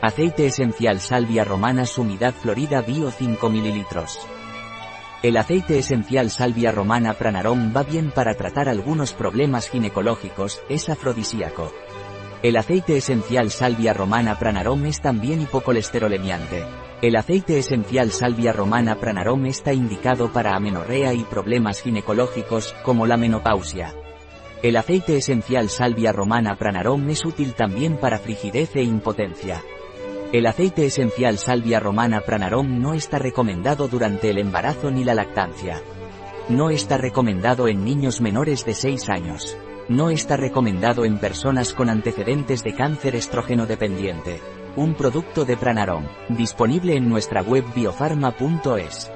Aceite esencial salvia romana sumidad florida bio 5 ml. El aceite esencial salvia romana pranarom va bien para tratar algunos problemas ginecológicos, es afrodisíaco. El aceite esencial salvia romana pranarom es también hipocolesterolemiante. El aceite esencial salvia romana pranarom está indicado para amenorrea y problemas ginecológicos, como la menopausia. El aceite esencial salvia romana pranarom es útil también para frigidez e impotencia. El aceite esencial salvia romana pranarom no está recomendado durante el embarazo ni la lactancia. No está recomendado en niños menores de 6 años. No está recomendado en personas con antecedentes de cáncer estrógeno dependiente. Un producto de Pranarom, disponible en nuestra web biofarma.es.